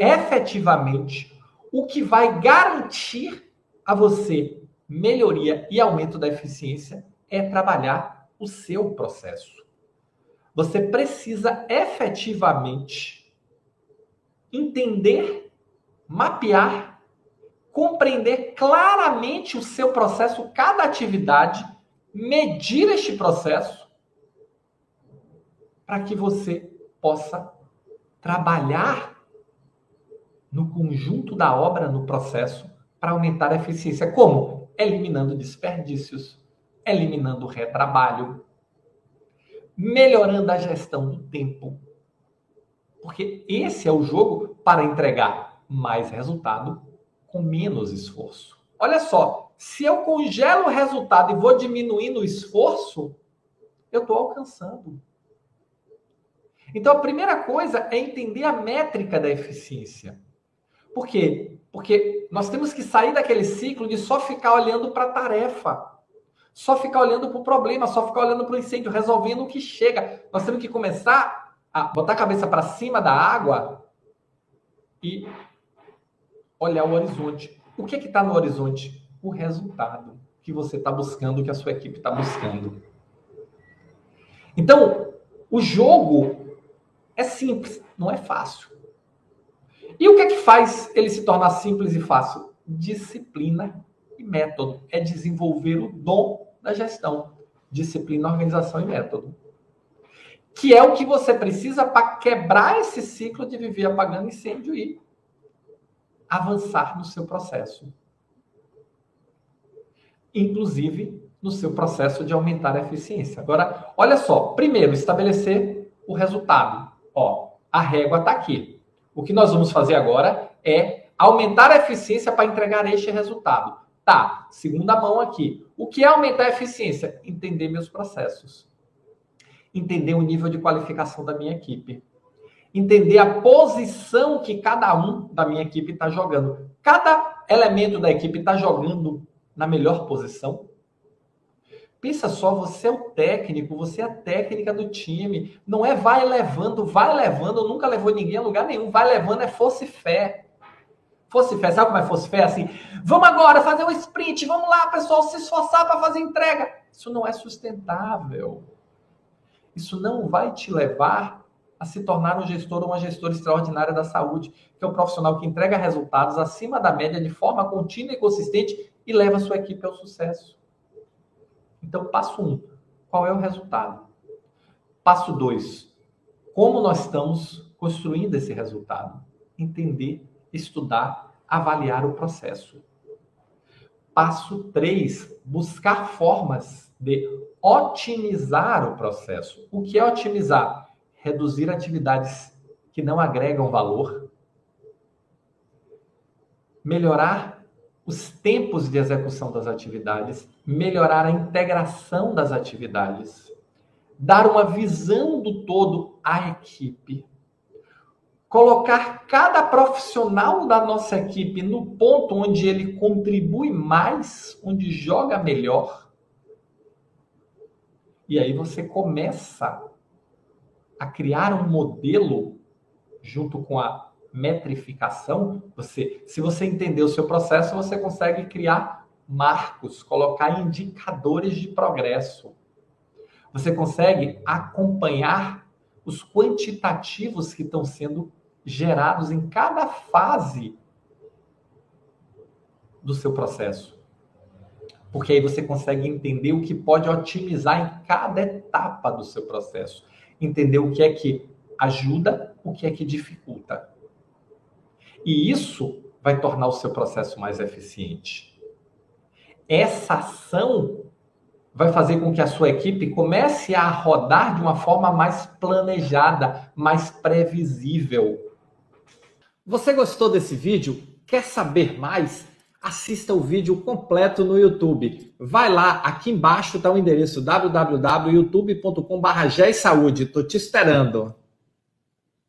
Efetivamente o que vai garantir a você melhoria e aumento da eficiência é trabalhar o seu processo. Você precisa efetivamente entender, mapear, compreender claramente o seu processo, cada atividade, medir este processo para que você possa trabalhar no conjunto da obra, no processo, para aumentar a eficiência. Como? Eliminando desperdícios, eliminando retrabalho, melhorando a gestão do tempo. Porque esse é o jogo para entregar mais resultado com menos esforço. Olha só, se eu congelo o resultado e vou diminuindo o esforço, eu estou alcançando. Então a primeira coisa é entender a métrica da eficiência. Por quê? Porque nós temos que sair daquele ciclo de só ficar olhando para a tarefa, só ficar olhando para o problema, só ficar olhando para o incêndio, resolvendo o que chega. Nós temos que começar a botar a cabeça para cima da água e olhar o horizonte. O que está no horizonte? O resultado que você está buscando, que a sua equipe está buscando. Então, o jogo é simples, não é fácil. E o que é que faz ele se tornar simples e fácil? Disciplina e método. É desenvolver o dom da gestão. Disciplina, organização e método. Que é o que você precisa para quebrar esse ciclo de viver apagando incêndio e avançar no seu processo. Inclusive no seu processo de aumentar a eficiência. Agora, olha só. Primeiro, estabelecer o resultado. Ó, a régua está aqui. O que nós vamos fazer agora é aumentar a eficiência para entregar este resultado. Tá, segunda mão aqui. O que é aumentar a eficiência? Entender meus processos. Entender o nível de qualificação da minha equipe. Entender a posição que cada um da minha equipe está jogando. Cada elemento da equipe está jogando na melhor posição. Pensa só, você é o técnico, você é a técnica do time. Não é vai levando, vai levando, nunca levou ninguém a lugar nenhum. Vai levando é fosse fé. Fosse fé, sabe como é fosse fé? Assim, vamos agora fazer um sprint, vamos lá, pessoal, se esforçar para fazer entrega. Isso não é sustentável. Isso não vai te levar a se tornar um gestor ou uma gestora extraordinária da saúde, que é um profissional que entrega resultados acima da média de forma contínua e consistente e leva a sua equipe ao sucesso. Então, passo um, qual é o resultado? Passo dois, como nós estamos construindo esse resultado? Entender, estudar, avaliar o processo. Passo três, buscar formas de otimizar o processo. O que é otimizar? Reduzir atividades que não agregam valor, melhorar os tempos de execução das atividades, melhorar a integração das atividades, dar uma visão do todo à equipe, colocar cada profissional da nossa equipe no ponto onde ele contribui mais, onde joga melhor. E aí você começa a criar um modelo junto com a metrificação, você, se você entender o seu processo, você consegue criar marcos, colocar indicadores de progresso. Você consegue acompanhar os quantitativos que estão sendo gerados em cada fase do seu processo. Porque aí você consegue entender o que pode otimizar em cada etapa do seu processo. Entender o que é que ajuda, o que é que dificulta. E isso vai tornar o seu processo mais eficiente. Essa ação vai fazer com que a sua equipe comece a rodar de uma forma mais planejada, mais previsível. Você gostou desse vídeo? Quer saber mais? Assista o vídeo completo no YouTube. Vai lá, aqui embaixo está o endereço www.youtube.com.br. Estou te esperando.